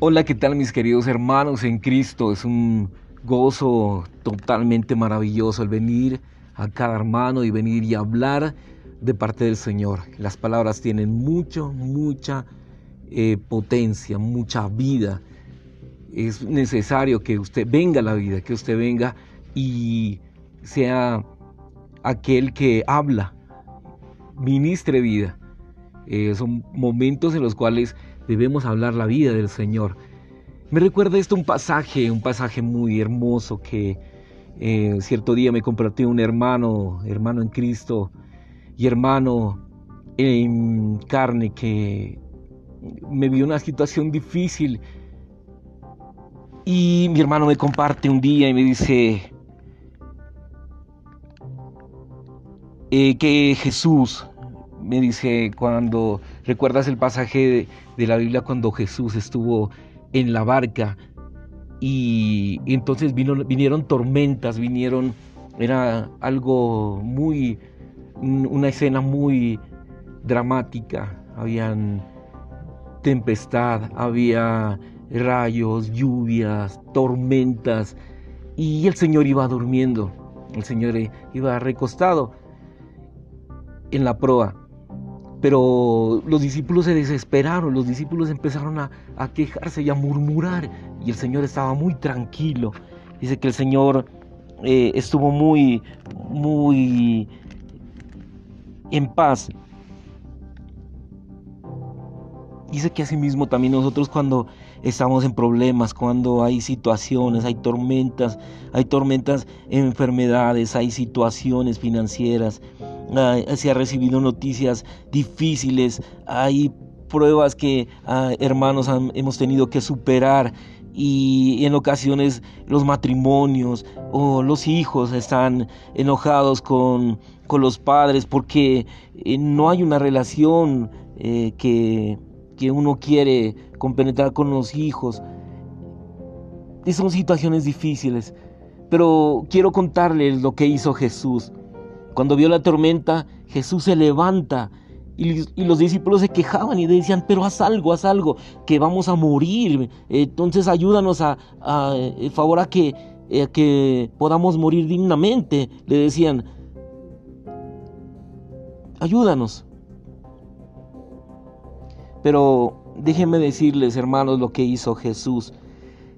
Hola, ¿qué tal mis queridos hermanos en Cristo? Es un gozo totalmente maravilloso el venir a cada hermano y venir y hablar de parte del Señor. Las palabras tienen mucho, mucha eh, potencia, mucha vida. Es necesario que usted venga a la vida, que usted venga y sea aquel que habla, ministre vida. Eh, son momentos en los cuales debemos hablar la vida del Señor. Me recuerda esto un pasaje, un pasaje muy hermoso que eh, cierto día me compartió un hermano, hermano en Cristo y hermano en carne que me vio una situación difícil y mi hermano me comparte un día y me dice eh, que Jesús me dice cuando recuerdas el pasaje de, la Biblia cuando Jesús estuvo en la barca y, entonces vinieron tormentas, vinieron, era algo muy, una escena muy dramática, habían tempestad, había rayos, lluvias, tormentas y el Señor iba durmiendo, el Señor iba recostado en la proa. Pero los discípulos se desesperaron, los discípulos empezaron a, quejarse y a murmurar y el Señor estaba muy tranquilo. Dice que el Señor eh, estuvo muy, muy en paz. Dice que asimismo también nosotros cuando estamos en problemas, cuando hay situaciones, hay tormentas, hay tormentas, enfermedades, hay situaciones financieras, se ha recibido noticias difíciles, hay pruebas que ah, hermanos hemos tenido que superar y en ocasiones los matrimonios o los hijos están enojados con, los padres porque eh, no hay una relación eh, que, que uno quiere compenetrar con los hijos. Son situaciones difíciles, pero quiero contarles lo que hizo Jesús. Cuando vio la tormenta, Jesús se levanta y, los discípulos se quejaban y decían, pero haz algo, haz algo, que vamos a morir. Entonces ayúdanos a, eh, favor a que, eh, a que podamos morir dignamente. Le decían, ayúdanos. Pero déjenme decirles, hermanos, lo que hizo Jesús.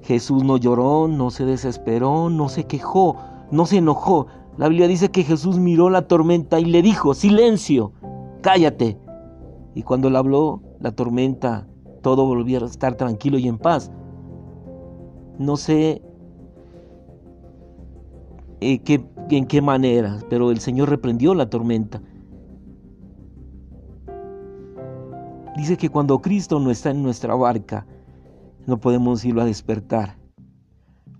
Jesús no lloró, no se desesperó, no se quejó, no se enojó. La Biblia dice que Jesús miró la tormenta y le dijo, silencio, cállate. Y cuando le habló, la tormenta, todo volvió a estar tranquilo y en paz. No sé eh, en qué manera, pero el Señor reprendió la tormenta. Dice que cuando Cristo no está en nuestra barca, no podemos irlo a despertar.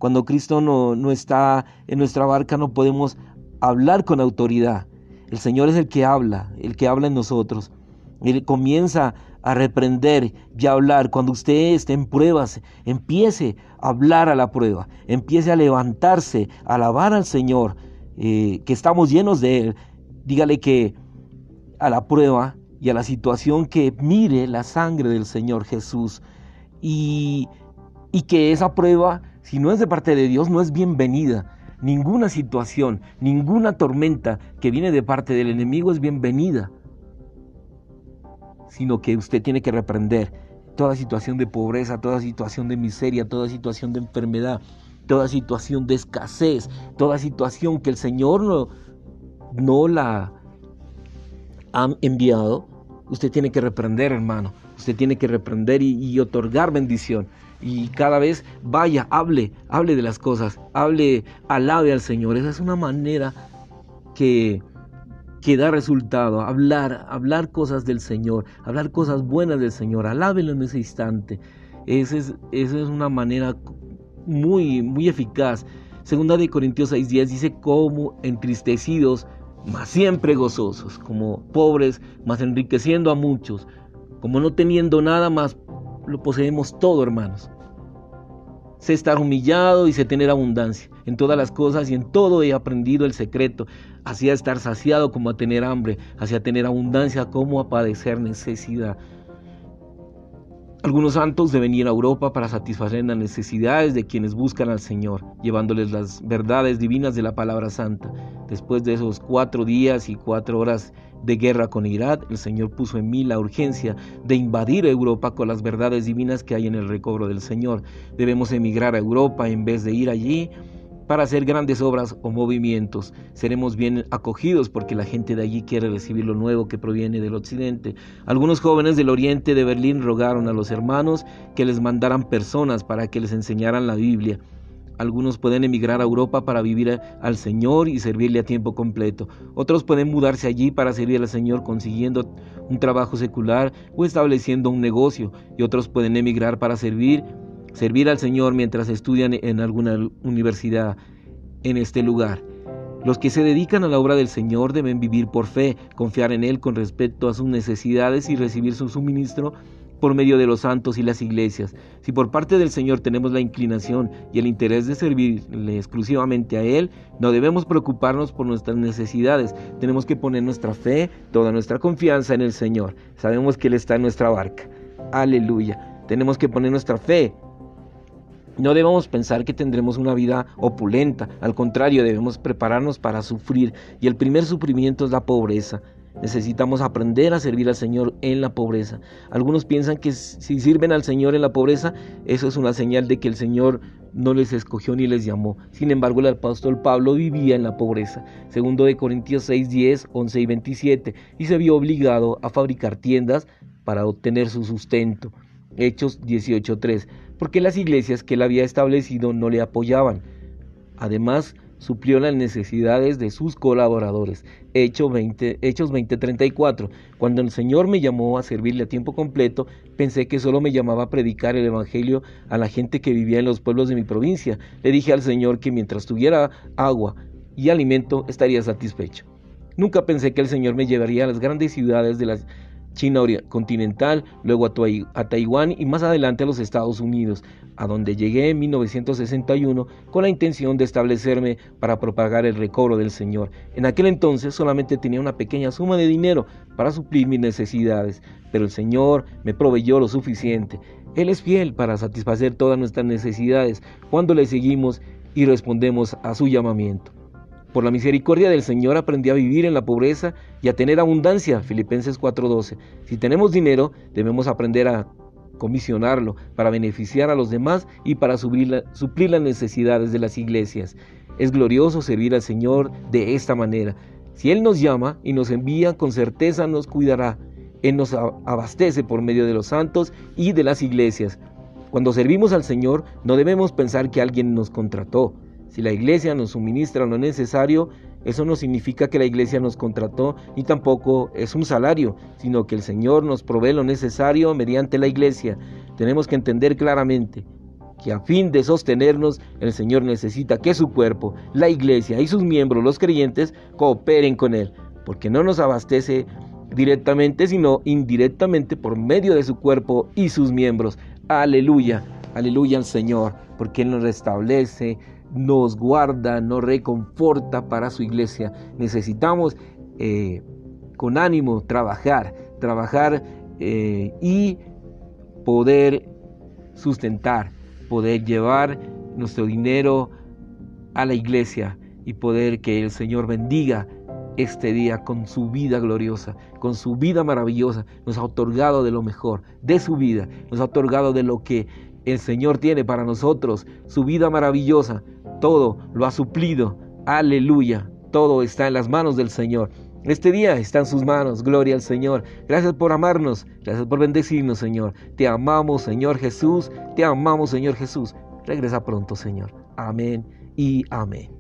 Cuando Cristo no, no está en nuestra barca, no podemos hablar con autoridad. El Señor es el que habla, el que habla en nosotros. Él comienza a reprender y a hablar. Cuando usted esté en pruebas, empiece a hablar a la prueba, empiece a levantarse, a alabar al Señor, eh, que estamos llenos de Él. Dígale que a la prueba y a la situación que mire la sangre del Señor Jesús y, y que esa prueba, si no es de parte de Dios, no es bienvenida Ninguna situación, ninguna tormenta que viene de parte del enemigo es bienvenida, sino que usted tiene que reprender toda situación de pobreza, toda situación de miseria, toda situación de enfermedad, toda situación de escasez, toda situación que el Señor no, no la ha enviado, usted tiene que reprender, hermano. Usted tiene que reprender y otorgar bendición y cada vez vaya, hable, hable de las cosas, hable, alabe al Señor. Esa es una manera que, que da resultado, hablar, hablar cosas del Señor, hablar cosas buenas del Señor, alábelo en ese instante. Esa es, esa es una manera muy, muy eficaz. Segunda de Corintios 6.10 dice, como entristecidos, mas siempre gozosos, como pobres, mas enriqueciendo a muchos, como no teniendo nada más lo poseemos todo, hermanos. Sé estar humillado y sé tener abundancia. En todas las cosas y en todo he aprendido el secreto, así a estar saciado como a tener hambre, así tener abundancia como a padecer necesidad. Algunos santos deben ir a Europa para satisfacer las necesidades de quienes buscan al Señor, llevándoles las verdades divinas de la palabra santa. Después de esos cuatro días y cuatro horas de guerra con Irak, el Señor puso en mí la urgencia de invadir Europa con las verdades divinas que hay en el recobro del Señor. Debemos emigrar a Europa en vez de ir allí para hacer grandes obras o movimientos. Seremos bien acogidos porque la gente de allí quiere recibir lo nuevo que proviene del occidente. Algunos jóvenes del oriente de Berlín rogaron a los hermanos que les mandaran personas para que les enseñaran la Biblia. Algunos pueden emigrar a Europa para vivir al Señor y servirle a tiempo completo. Otros pueden mudarse allí para servir al Señor consiguiendo un trabajo secular o estableciendo un negocio. Y otros pueden emigrar para servir servir al Señor mientras estudian en alguna universidad en este lugar. Los que se dedican a la obra del Señor deben vivir por fe, confiar en Él con respecto a sus necesidades y recibir su suministro por medio de los santos y las iglesias. Si por parte del Señor tenemos la inclinación y el interés de servirle exclusivamente a Él, no debemos preocuparnos por nuestras necesidades. Tenemos que poner nuestra fe, toda nuestra confianza en el Señor. Sabemos que Él está en nuestra barca. Aleluya. Tenemos que poner nuestra fe, no debemos pensar que tendremos una vida opulenta, al contrario, debemos prepararnos para sufrir y el primer sufrimiento es la pobreza. Necesitamos aprender a servir al Señor en la pobreza. Algunos piensan que si sirven al Señor en la pobreza, eso es una señal de que el Señor no les escogió ni les llamó. Sin embargo, el apóstol Pablo vivía en la pobreza. Segundo de Corintios 6, 10, 11 y 27, y se vio obligado a fabricar tiendas para obtener su sustento. Hechos 18.3, porque las iglesias que él había establecido no le apoyaban. Además, suplió las necesidades de sus colaboradores. Hechos 20.34, cuando el Señor me llamó a servirle a tiempo completo, pensé que solo me llamaba a predicar el Evangelio a la gente que vivía en los pueblos de mi provincia. Le dije al Señor que mientras tuviera agua y alimento estaría satisfecho. Nunca pensé que el Señor me llevaría a las grandes ciudades de las China continental, luego a, Taiwán y más adelante a los Estados Unidos, a donde llegué en 1961 con la intención de establecerme para propagar el recobro del Señor. En aquel entonces solamente tenía una pequeña suma de dinero para suplir mis necesidades, pero el Señor me proveyó lo suficiente. Él es fiel para satisfacer todas nuestras necesidades cuando le seguimos y respondemos a su llamamiento. Por la misericordia del Señor aprendí a vivir en la pobreza y a tener abundancia. Filipenses 4:12. Si tenemos dinero, debemos aprender a comisionarlo para beneficiar a los demás y para suplir, las necesidades de las iglesias. Es glorioso servir al Señor de esta manera. Si Él nos llama y nos envía, con certeza nos cuidará. Él nos abastece por medio de los santos y de las iglesias. Cuando servimos al Señor, no debemos pensar que alguien nos contrató. Si la iglesia nos suministra lo necesario, eso no significa que la iglesia nos contrató ni tampoco es un salario, sino que el Señor nos provee lo necesario mediante la iglesia. Tenemos que entender claramente que a fin de sostenernos, el Señor necesita que su cuerpo, la iglesia y sus miembros, los creyentes, cooperen con Él, porque no nos abastece directamente, sino indirectamente por medio de su cuerpo y sus miembros. Aleluya, aleluya al Señor, porque Él nos restablece, nos guarda, nos reconforta para su iglesia. Necesitamos eh, con ánimo trabajar, trabajar eh, y poder sustentar, poder llevar nuestro dinero a la iglesia y poder que el Señor bendiga este día con su vida gloriosa, con su vida maravillosa. Nos ha otorgado de lo mejor, de su vida, nos ha otorgado de lo que el Señor tiene para nosotros, su vida maravillosa, todo lo ha suplido. Aleluya. Todo está en las manos del Señor. Este día está en sus manos. Gloria al Señor. Gracias por amarnos. Gracias por bendecirnos, Señor. Te amamos, Señor Jesús. Te amamos, Señor Jesús. Regresa pronto, Señor. Amén y amén.